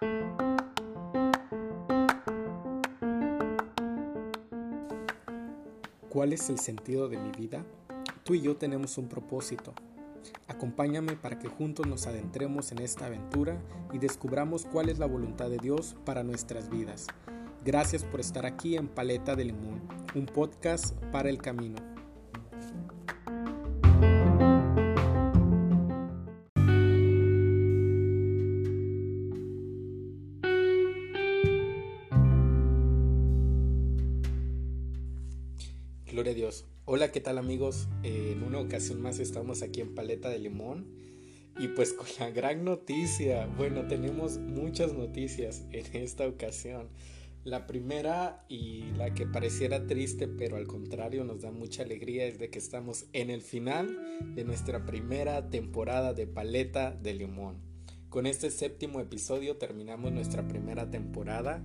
¿Cuál es el sentido de mi vida? Tú y yo tenemos un propósito. Acompáñame para que juntos nos adentremos en esta aventura y descubramos cuál es la voluntad de Dios para nuestras vidas. Gracias por estar aquí en Paleta de Limón, un podcast para el camino. Eh, en una ocasión más estamos aquí en Paleta de Limón y pues con la gran noticia. Bueno, tenemos muchas noticias en esta ocasión. La primera y la que pareciera triste, pero al contrario nos da mucha alegría, es de que estamos en el final de nuestra primera temporada de Paleta de Limón. Con este séptimo episodio terminamos nuestra primera temporada.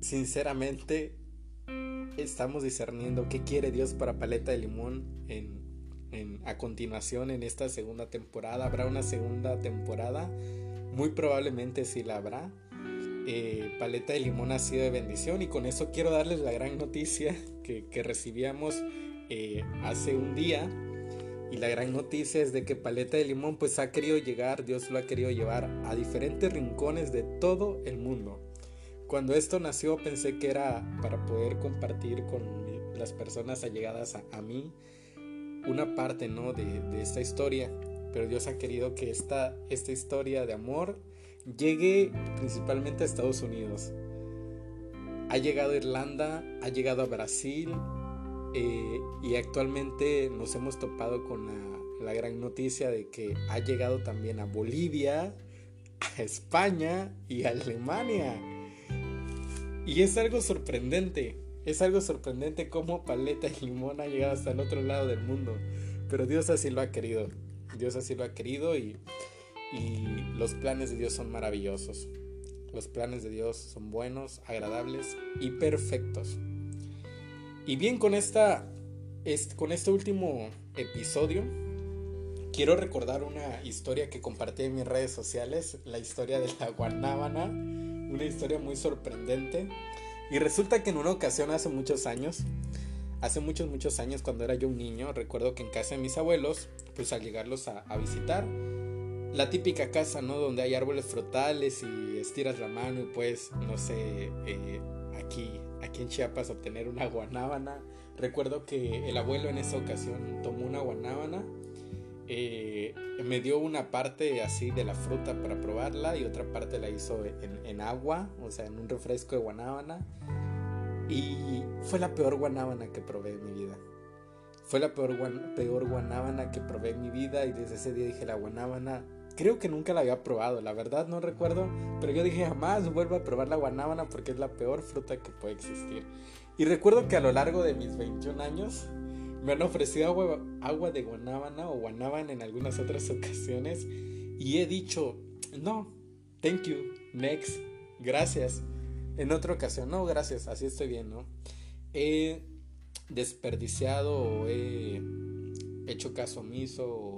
Sinceramente, estamos discerniendo qué quiere Dios para Paleta de Limón en, a continuación en esta segunda temporada. Habrá una segunda temporada, muy probablemente sí la habrá. Eh, Paleta de Limón ha sido de bendición y con eso quiero darles la gran noticia que, recibíamos eh, hace un día. Y la gran noticia es de que Paleta de Limón pues ha querido llegar, Dios lo ha querido llevar a diferentes rincones de todo el mundo. Cuando esto nació pensé que era para poder compartir con las personas allegadas a, mí una parte ¿no? de, esta historia, pero Dios ha querido que esta, esta historia de amor llegue principalmente a Estados Unidos. Ha llegado a Irlanda, ha llegado a Brasil eh, y actualmente nos hemos topado con la, la gran noticia de que ha llegado también a Bolivia, a España y a Alemania. Y es algo sorprendente, es algo sorprendente cómo Paleta y Limón ha llegado hasta el otro lado del mundo. Pero Dios así lo ha querido, Dios así lo ha querido y, y los planes de Dios son maravillosos. Los planes de Dios son buenos, agradables y perfectos. Y bien, con, esta, con este último episodio, quiero recordar una historia que compartí en mis redes sociales, la historia de la guanábana una historia muy sorprendente. Y resulta que en una ocasión hace muchos años, hace muchos, muchos años cuando era yo un niño, recuerdo que en casa de mis abuelos, pues al llegarlos a, visitar, la típica casa, ¿no? Donde hay árboles frutales y estiras la mano y pues, no sé, eh, aquí, aquí en Chiapas obtener una guanábana. Recuerdo que el abuelo en esa ocasión tomó una guanábana eh, me dio una parte así de la fruta para probarla y otra parte la hizo en, agua, o sea, en un refresco de guanábana. Y fue la peor guanábana que probé en mi vida. Fue la peor, peor guanábana que probé en mi vida y desde ese día dije la guanábana, creo que nunca la había probado, la verdad no recuerdo, pero yo dije jamás vuelvo a probar la guanábana porque es la peor fruta que puede existir. Y recuerdo que a lo largo de mis 21 años me han ofrecido agua, de guanábana o guanábana en algunas otras ocasiones y he dicho, no, thank you, next, gracias. En otra ocasión, no, gracias, así estoy bien, ¿no? He desperdiciado o he hecho caso omiso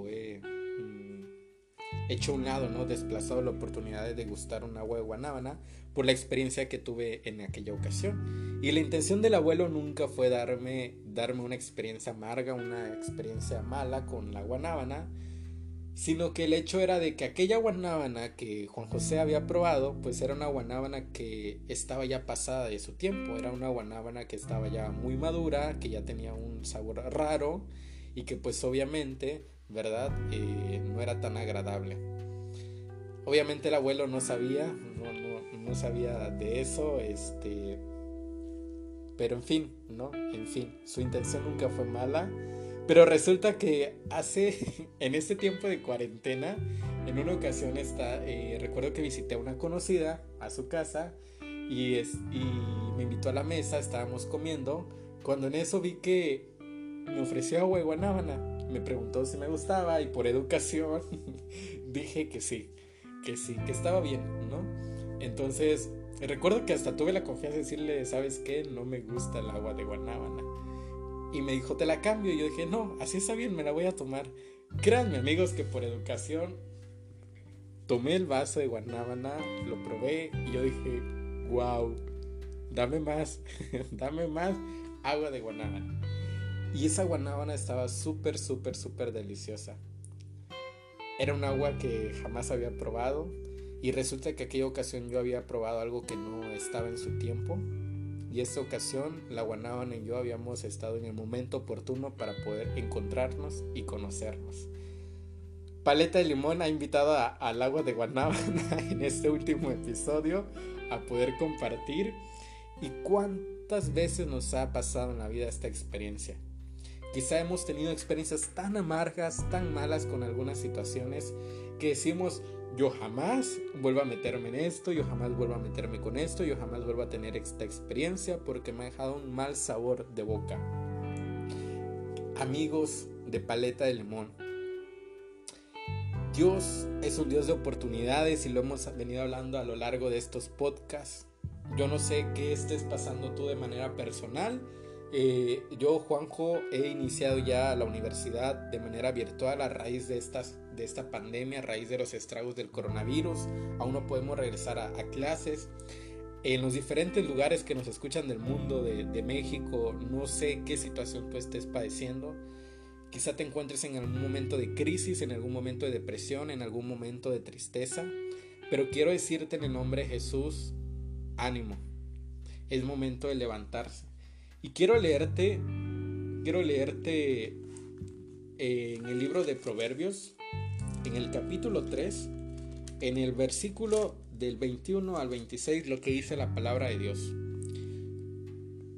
hecho un lado, ¿no? Desplazado la oportunidad de degustar un agua de guanábana por la experiencia que tuve en aquella ocasión. Y la intención del abuelo nunca fue darme, darme una experiencia amarga, una experiencia mala con la guanábana, sino que el hecho era de que aquella guanábana que Juan José había probado, pues era una guanábana que estaba ya pasada de su tiempo, era una guanábana que estaba ya muy madura, que ya tenía un sabor raro y que pues obviamente ¿verdad? Eh, no era tan agradable. Obviamente el abuelo no sabía, no, sabía de eso, este, pero en fin, ¿no? En fin, su intención nunca fue mala. Pero resulta que hace, en este tiempo de cuarentena, en una ocasión está, eh, recuerdo que visité a una conocida a su casa y, es, y me invitó a la mesa, estábamos comiendo, cuando en eso vi que me ofreció agua de guanábana me preguntó si me gustaba y por educación dije que sí, que sí, que estaba bien, ¿no? Entonces, recuerdo que hasta tuve la confianza de decirle, ¿sabes qué? No me gusta el agua de guanábana. Y me dijo, te la cambio. Y yo dije, no, así está bien, me la voy a tomar. Créanme amigos que por educación tomé el vaso de guanábana, lo probé y yo dije, wow, dame más, dame más agua de guanábana. Y esa guanábana estaba súper, súper, súper deliciosa. Era un agua que jamás había probado y resulta que aquella ocasión yo había probado algo que no estaba en su tiempo. Y esta ocasión la guanábana y yo habíamos estado en el momento oportuno para poder encontrarnos y conocernos. Paleta de Limón ha invitado al agua de guanábana en este último episodio a poder compartir. ¿Y cuántas veces nos ha pasado en la vida esta experiencia? Quizá hemos tenido experiencias tan amargas, tan malas con algunas situaciones que decimos, yo jamás vuelvo a meterme en esto, yo jamás vuelvo a meterme con esto, yo jamás vuelvo a tener esta experiencia porque me ha dejado un mal sabor de boca. Amigos de paleta de limón, Dios es un Dios de oportunidades y lo hemos venido hablando a lo largo de estos podcasts. Yo no sé qué estés pasando tú de manera personal. Eh, yo, Juanjo, he iniciado ya la universidad de manera virtual a raíz de, estas, de esta pandemia, a raíz de los estragos del coronavirus. Aún no podemos regresar a, clases. En los diferentes lugares que nos escuchan del mundo, de, de México, no sé qué situación tú estés padeciendo. Quizá te encuentres en algún momento de crisis, en algún momento de depresión, en algún momento de tristeza. Pero quiero decirte en el nombre de Jesús, ánimo. Es momento de levantarse. Y quiero leerte, quiero leerte en el libro de Proverbios, en el capítulo 3, en el versículo del 21 al 26, lo que dice la palabra de Dios.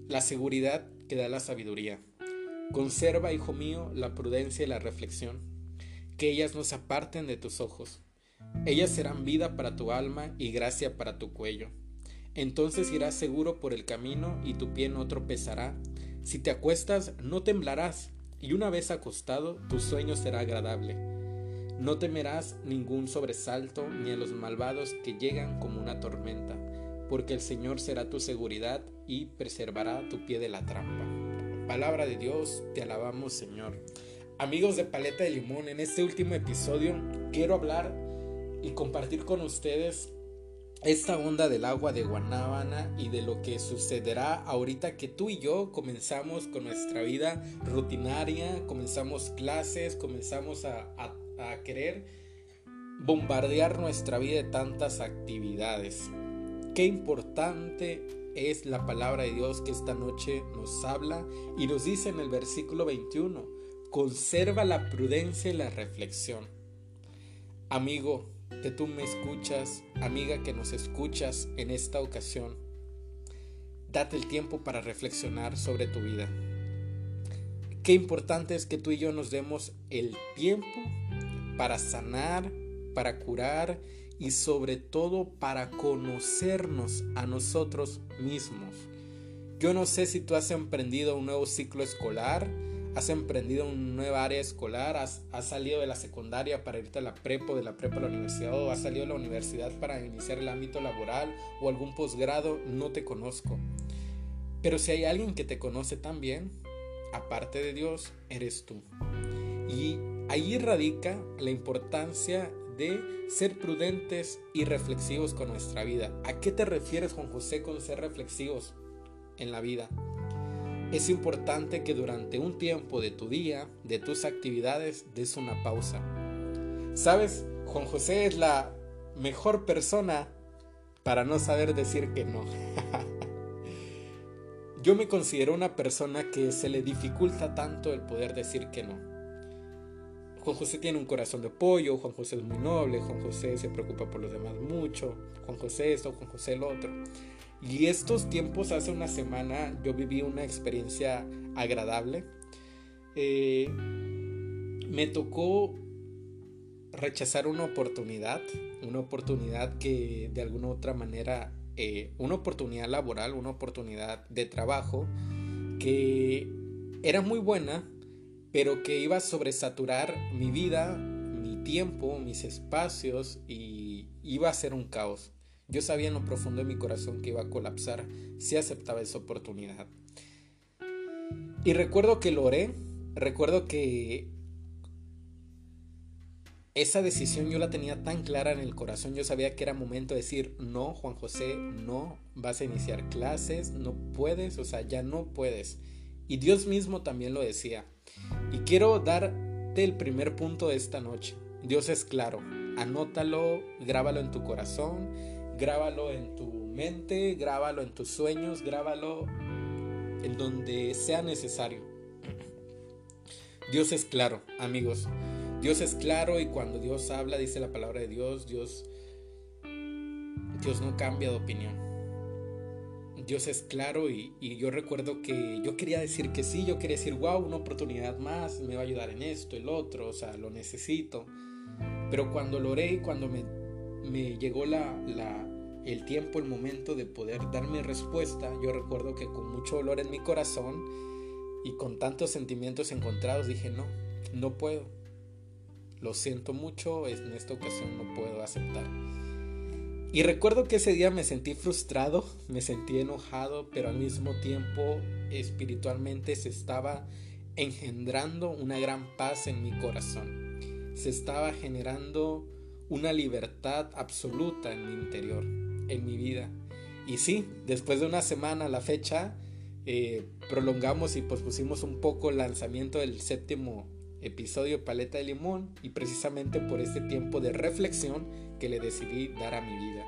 La seguridad que da la sabiduría. Conserva, hijo mío, la prudencia y la reflexión, que ellas no se aparten de tus ojos. Ellas serán vida para tu alma y gracia para tu cuello. Entonces irás seguro por el camino y tu pie no tropezará. Si te acuestas, no temblarás, y una vez acostado, tu sueño será agradable. No temerás ningún sobresalto ni a los malvados que llegan como una tormenta, porque el Señor será tu seguridad y preservará tu pie de la trampa. Palabra de Dios, te alabamos Señor. Amigos de Paleta de Limón, en este último episodio quiero hablar y compartir con ustedes esta onda del agua de Guanábana y de lo que sucederá ahorita que tú y yo comenzamos con nuestra vida rutinaria, comenzamos clases, comenzamos a, a querer bombardear nuestra vida de tantas actividades. Qué importante es la palabra de Dios que esta noche nos habla y nos dice en el versículo 21, conserva la prudencia y la reflexión. Amigo, que tú me escuchas, amiga que nos escuchas en esta ocasión, date el tiempo para reflexionar sobre tu vida. Qué importante es que tú y yo nos demos el tiempo para sanar, para curar y sobre todo para conocernos a nosotros mismos. Yo no sé si tú has emprendido un nuevo ciclo escolar, has emprendido una nueva área escolar, has, salido de la secundaria para irte a la prepa, de la prepa a la universidad, o has salido de la universidad para iniciar el ámbito laboral o algún posgrado, no te conozco. Pero si hay alguien que te conoce también, aparte de Dios, eres tú. Y ahí radica la importancia de ser prudentes y reflexivos con nuestra vida. ¿A qué te refieres, Juan José, con ser reflexivos en la vida? Es importante que durante un tiempo de tu día, de tus actividades, des una pausa. ¿Sabes? Juan José es la mejor persona para no saber decir que no. Yo me considero una persona que se le dificulta tanto el poder decir que no. Juan José tiene un corazón de pollo, Juan José es muy noble, Juan José se preocupa por los demás mucho, Juan José esto, Juan José el otro. Y estos tiempos, hace una semana, yo viví una experiencia agradable. Eh, me tocó rechazar una oportunidad, una oportunidad que de alguna u otra manera, eh, una oportunidad laboral, una oportunidad de trabajo que era muy buena, pero que iba a sobresaturar mi vida, mi tiempo, mis espacios y iba a ser un caos. Yo sabía en lo profundo de mi corazón que iba a colapsar si aceptaba esa oportunidad. Y recuerdo que lo oré, recuerdo que esa decisión yo la tenía tan clara en el corazón, yo sabía que era momento de decir, no, Juan José, no, vas a iniciar clases, no puedes, o sea, ya no puedes. Y Dios mismo también lo decía. Y quiero darte el primer punto de esta noche. Dios es claro, anótalo, grábalo en tu corazón, grábalo en tu mente, grábalo en tus sueños, grábalo en donde sea necesario. Dios es claro, amigos. Dios es claro y cuando Dios habla, dice la palabra de Dios, Dios, Dios no cambia de opinión. Dios es claro y, y, yo recuerdo que yo quería decir que sí, yo quería decir, wow, una oportunidad más, me va a ayudar en esto, el otro, o sea, lo necesito. Pero cuando lo oré y cuando me, me llegó la, el tiempo, el momento de poder dar mi respuesta, yo recuerdo que con mucho dolor en mi corazón y con tantos sentimientos encontrados dije, no, no puedo. Lo siento mucho, en esta ocasión no puedo aceptar. Y recuerdo que ese día me sentí frustrado, me sentí enojado, pero al mismo tiempo espiritualmente se estaba engendrando una gran paz en mi corazón. Se estaba generando una libertad absoluta en mi interior, en mi vida. Y sí, después de una semana la fecha, eh, prolongamos y pospusimos un poco el lanzamiento del séptimo episodio Paleta de Limón y precisamente por este tiempo de reflexión que le decidí dar a mi vida.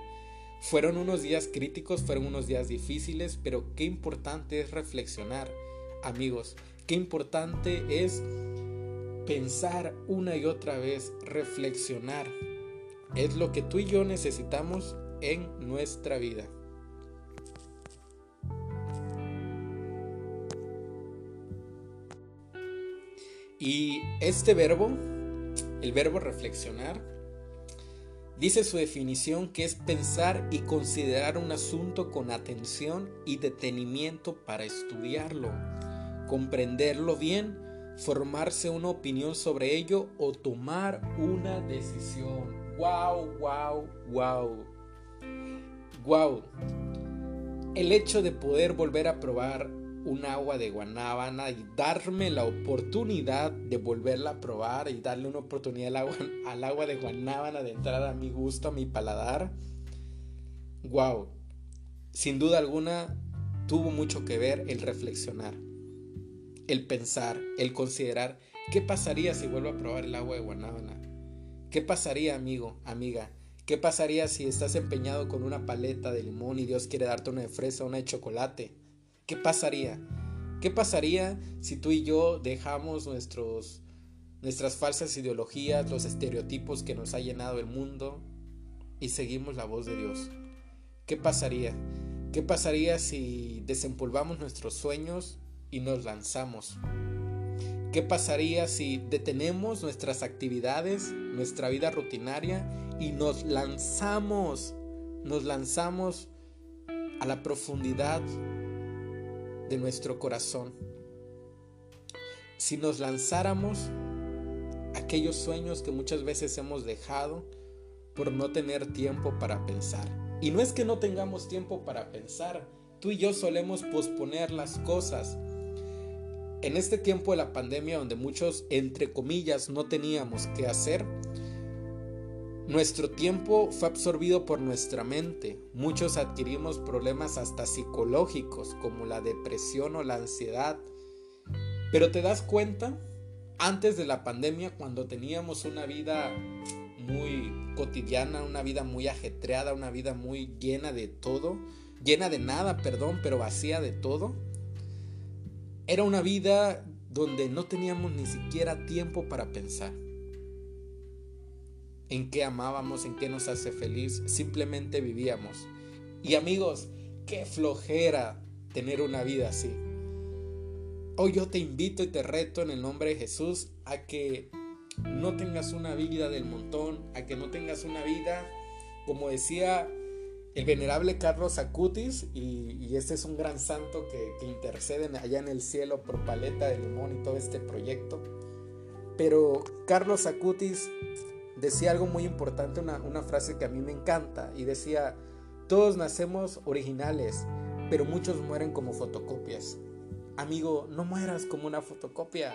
Fueron unos días críticos, fueron unos días difíciles, pero qué importante es reflexionar, amigos, qué importante es pensar una y otra vez, reflexionar. Es lo que tú y yo necesitamos en nuestra vida. Y este verbo, el verbo reflexionar, dice su definición que es pensar y considerar un asunto con atención y detenimiento para estudiarlo, comprenderlo bien, formarse una opinión sobre ello o tomar una decisión. ¡Wow, wow, wow! ¡Wow! El hecho de poder volver a probar un agua de guanábana y darme la oportunidad de volverla a probar y darle una oportunidad al agua, al agua de guanábana de entrar a mi gusto, a mi paladar. Wow, sin duda alguna tuvo mucho que ver el reflexionar, el pensar, el considerar qué pasaría si vuelvo a probar el agua de guanábana. ¿Qué pasaría, amigo, amiga? ¿Qué pasaría si estás empeñado con una paleta de limón y Dios quiere darte una de fresa, una de chocolate? ¿Qué pasaría? ¿Qué pasaría si tú y yo dejamos nuestros, nuestras falsas ideologías, los estereotipos que nos ha llenado el mundo y seguimos la voz de Dios? ¿Qué pasaría? ¿Qué pasaría si desempolvamos nuestros sueños y nos lanzamos? ¿Qué pasaría si detenemos nuestras actividades, nuestra vida rutinaria y nos lanzamos, nos lanzamos a la profundidad de nuestro corazón. Si nos lanzáramos aquellos sueños que muchas veces hemos dejado por no tener tiempo para pensar. Y no es que no tengamos tiempo para pensar, tú y yo solemos posponer las cosas. En este tiempo de la pandemia donde muchos, entre comillas, no teníamos que hacer, nuestro tiempo fue absorbido por nuestra mente. Muchos adquirimos problemas hasta psicológicos como la depresión o la ansiedad. Pero te das cuenta, antes de la pandemia, cuando teníamos una vida muy cotidiana, una vida muy ajetreada, una vida muy llena de todo, llena de nada, perdón, pero vacía de todo, era una vida donde no teníamos ni siquiera tiempo para pensar en qué amábamos, en qué nos hace feliz, simplemente vivíamos. Y amigos, qué flojera tener una vida así. Hoy yo te invito y te reto en el nombre de Jesús a que no tengas una vida del montón, a que no tengas una vida, como decía el venerable Carlos Acutis, y, este es un gran santo que, que intercede allá en el cielo por Paleta de Limón y todo este proyecto. Pero Carlos Acutis decía algo muy importante, una, una frase que a mí me encanta, y decía, todos nacemos originales, pero muchos mueren como fotocopias. Amigo, no mueras como una fotocopia.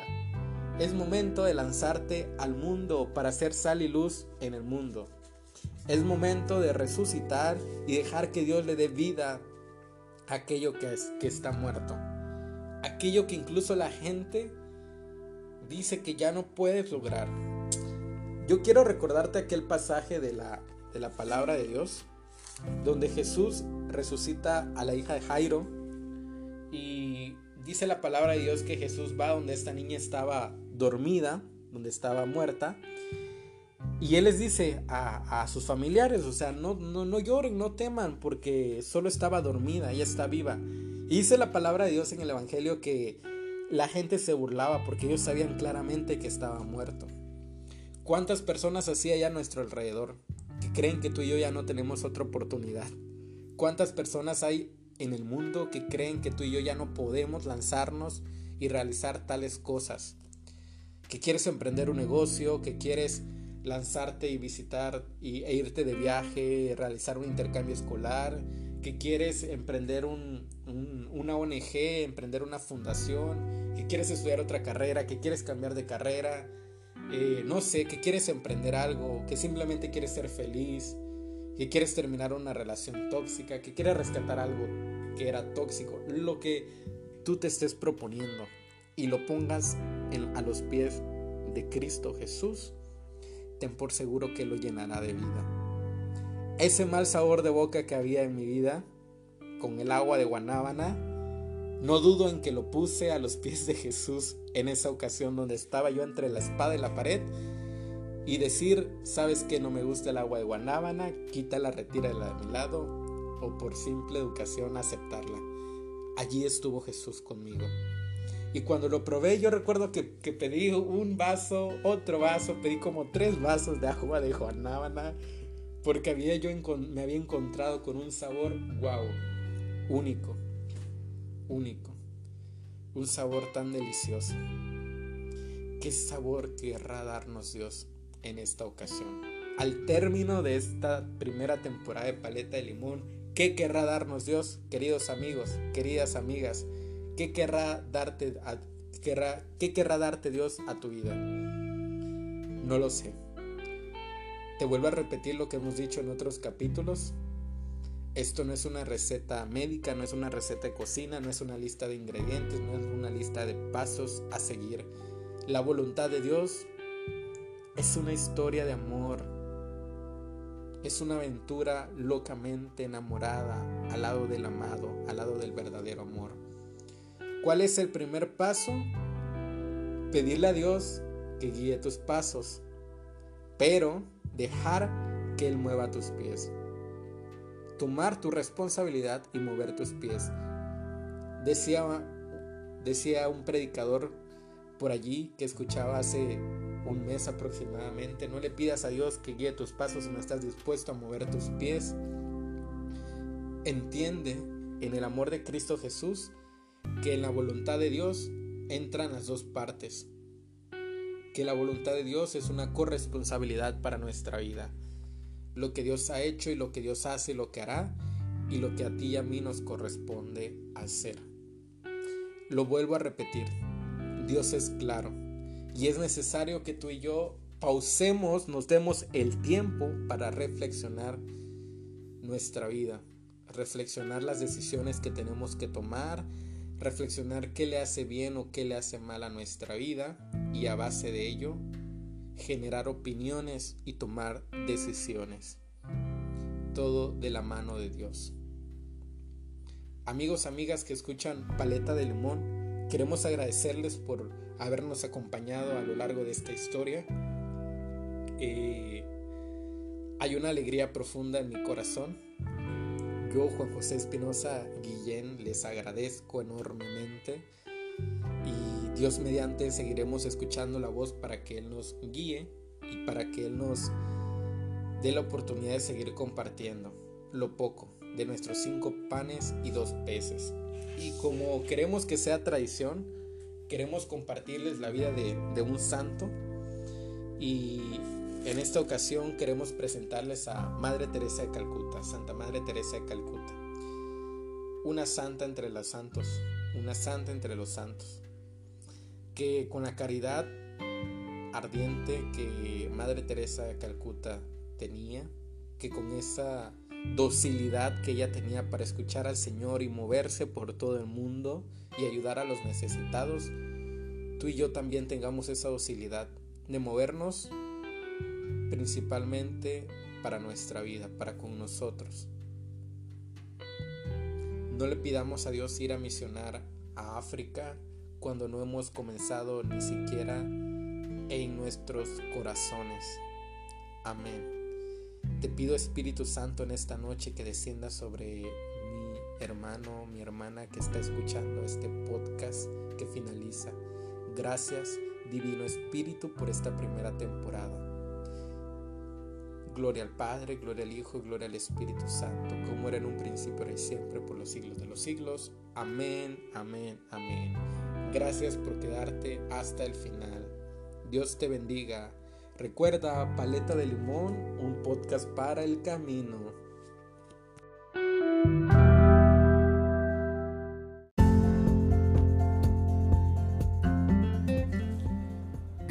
Es momento de lanzarte al mundo para hacer sal y luz en el mundo. Es momento de resucitar y dejar que Dios le dé vida a aquello que, es, que está muerto. Aquello que incluso la gente dice que ya no puedes lograr. Yo quiero recordarte aquel pasaje de la, de la palabra de Dios, donde Jesús resucita a la hija de Jairo y dice la palabra de Dios que Jesús va donde esta niña estaba dormida, donde estaba muerta. Y él les dice a, sus familiares, o sea, no, no, no lloren, no teman, porque solo estaba dormida, ella está viva. Y dice la palabra de Dios en el Evangelio que la gente se burlaba porque ellos sabían claramente que estaba muerto. ¿Cuántas personas así hay a nuestro alrededor que creen que tú y yo ya no tenemos otra oportunidad? ¿Cuántas personas hay en el mundo que creen que tú y yo ya no podemos lanzarnos y realizar tales cosas? Que quieres emprender un negocio, que quieres lanzarte y visitar y, e irte de viaje, realizar un intercambio escolar, que quieres emprender un, una ONG, emprender una fundación, que quieres estudiar otra carrera, que quieres cambiar de carrera, eh, no sé, que quieres emprender algo, que simplemente quieres ser feliz, que quieres terminar una relación tóxica, que quieres rescatar algo que era tóxico, lo que tú te estés proponiendo y lo pongas a los pies de Cristo Jesús, ten por seguro que lo llenará de vida. Ese mal sabor de boca que había en mi vida, con el agua de Guanábana, no dudo en que lo puse a los pies de Jesús en esa ocasión donde estaba yo entre la espada y la pared y decir, sabes que no me gusta el agua de guanábana, quítala, retírala de mi lado, o por simple educación aceptarla. Allí estuvo Jesús conmigo. Y cuando lo probé, yo recuerdo que, pedí un vaso, otro vaso, pedí como tres vasos de agua de guanábana, porque había yo me había encontrado con un sabor, wow, único, único. Un sabor tan delicioso. ¿Qué sabor querrá darnos Dios? en esta ocasión. Al término de esta primera temporada de Paleta de Limón, ¿qué querrá darnos Dios, queridos amigos, queridas amigas? ¿Qué querrá darte, querrá, ¿qué querrá darte Dios a tu vida? No lo sé. Te vuelvo a repetir lo que hemos dicho en otros capítulos. Esto no es una receta médica, no es una receta de cocina, no es una lista de ingredientes, no es una lista de pasos a seguir. La voluntad de Dios es una historia de amor. Es una aventura locamente enamorada al lado del amado, al lado del verdadero amor. ¿Cuál es el primer paso? Pedirle a Dios que guíe tus pasos, pero dejar que Él mueva tus pies. Tomar tu responsabilidad y mover tus pies. Decía, un predicador por allí que escuchaba hace un mes aproximadamente. No le pidas a Dios que guíe tus pasos si no estás dispuesto a mover tus pies. Entiende en el amor de Cristo Jesús que en la voluntad de Dios entran las dos partes. Que la voluntad de Dios es una corresponsabilidad para nuestra vida. Lo que Dios ha hecho y lo que Dios hace y lo que hará y lo que a ti y a mí nos corresponde hacer. Lo vuelvo a repetir. Dios es claro y es necesario que tú y yo pausemos, nos demos el tiempo para reflexionar nuestra vida, reflexionar las decisiones que tenemos que tomar, reflexionar qué le hace bien o qué le hace mal a nuestra vida y a base de ello generar opiniones y tomar decisiones. Todo de la mano de Dios. Amigos, amigas que escuchan Paleta de Limón, queremos agradecerles por habernos acompañado a lo largo de esta historia. Eh, hay una alegría profunda en mi corazón. Yo, Juan José Espinosa Guillén, les agradezco enormemente y Dios mediante seguiremos escuchando la voz para que Él nos guíe y para que Él nos dé la oportunidad de seguir compartiendo lo poco de nuestros cinco panes y dos peces. Y como queremos que sea tradición, queremos compartirles la vida de, un santo y en esta ocasión queremos presentarles a Madre Teresa de Calcuta, Santa Madre Teresa de Calcuta, una santa entre los santos, una santa entre los santos, que con la caridad ardiente que Madre Teresa de Calcuta tenía, que con esa docilidad que ella tenía para escuchar al Señor y moverse por todo el mundo y ayudar a los necesitados, tú y yo también tengamos esa docilidad de movernos principalmente para nuestra vida, para con nosotros. No le pidamos a Dios ir a misionar a África cuando no hemos comenzado ni siquiera en nuestros corazones. Amén. Te pido Espíritu Santo en esta noche que descienda sobre mi hermano, mi hermana que está escuchando este podcast que finaliza. Gracias, Divino Espíritu, por esta primera temporada. Gloria al Padre, gloria al Hijo, gloria al Espíritu Santo, como era en un principio, y siempre, por los siglos de los siglos. Amén, amén, amén. Gracias por quedarte hasta el final. Dios te bendiga. Recuerda Paleta de Limón, un podcast para el camino.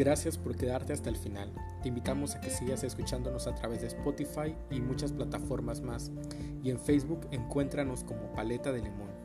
Gracias por quedarte hasta el final. Te invitamos a que sigas escuchándonos a través de Spotify y muchas plataformas más. Y en Facebook encuéntranos como Paleta de Limón.